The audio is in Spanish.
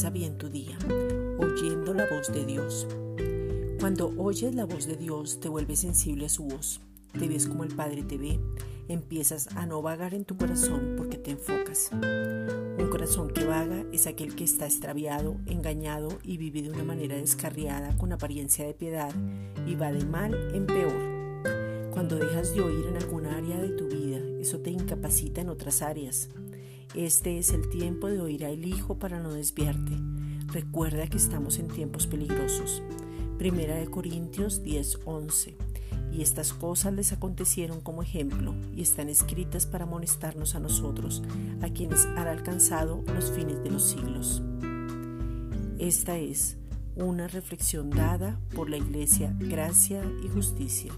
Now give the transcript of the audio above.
Comienza bien tu día, oyendo la voz de Dios. Cuando oyes la voz de Dios, te vuelves sensible a su voz. Te ves como el Padre te ve. Empiezas a no vagar en tu corazón porque te enfocas. Un corazón que vaga es aquel que está extraviado, engañado y vive de una manera descarriada con apariencia de piedad y va de mal en peor. Cuando dejas de oír en alguna área de tu vida, eso te incapacita en otras áreas. Este es el tiempo de oír al Hijo para no desviarte. Recuerda que estamos en tiempos peligrosos. Primera de Corintios 10:11. Y estas cosas les acontecieron como ejemplo y están escritas para amonestarnos a nosotros, a quienes han alcanzado los fines de los siglos. Esta es una reflexión dada por la Iglesia Gracia y Justicia.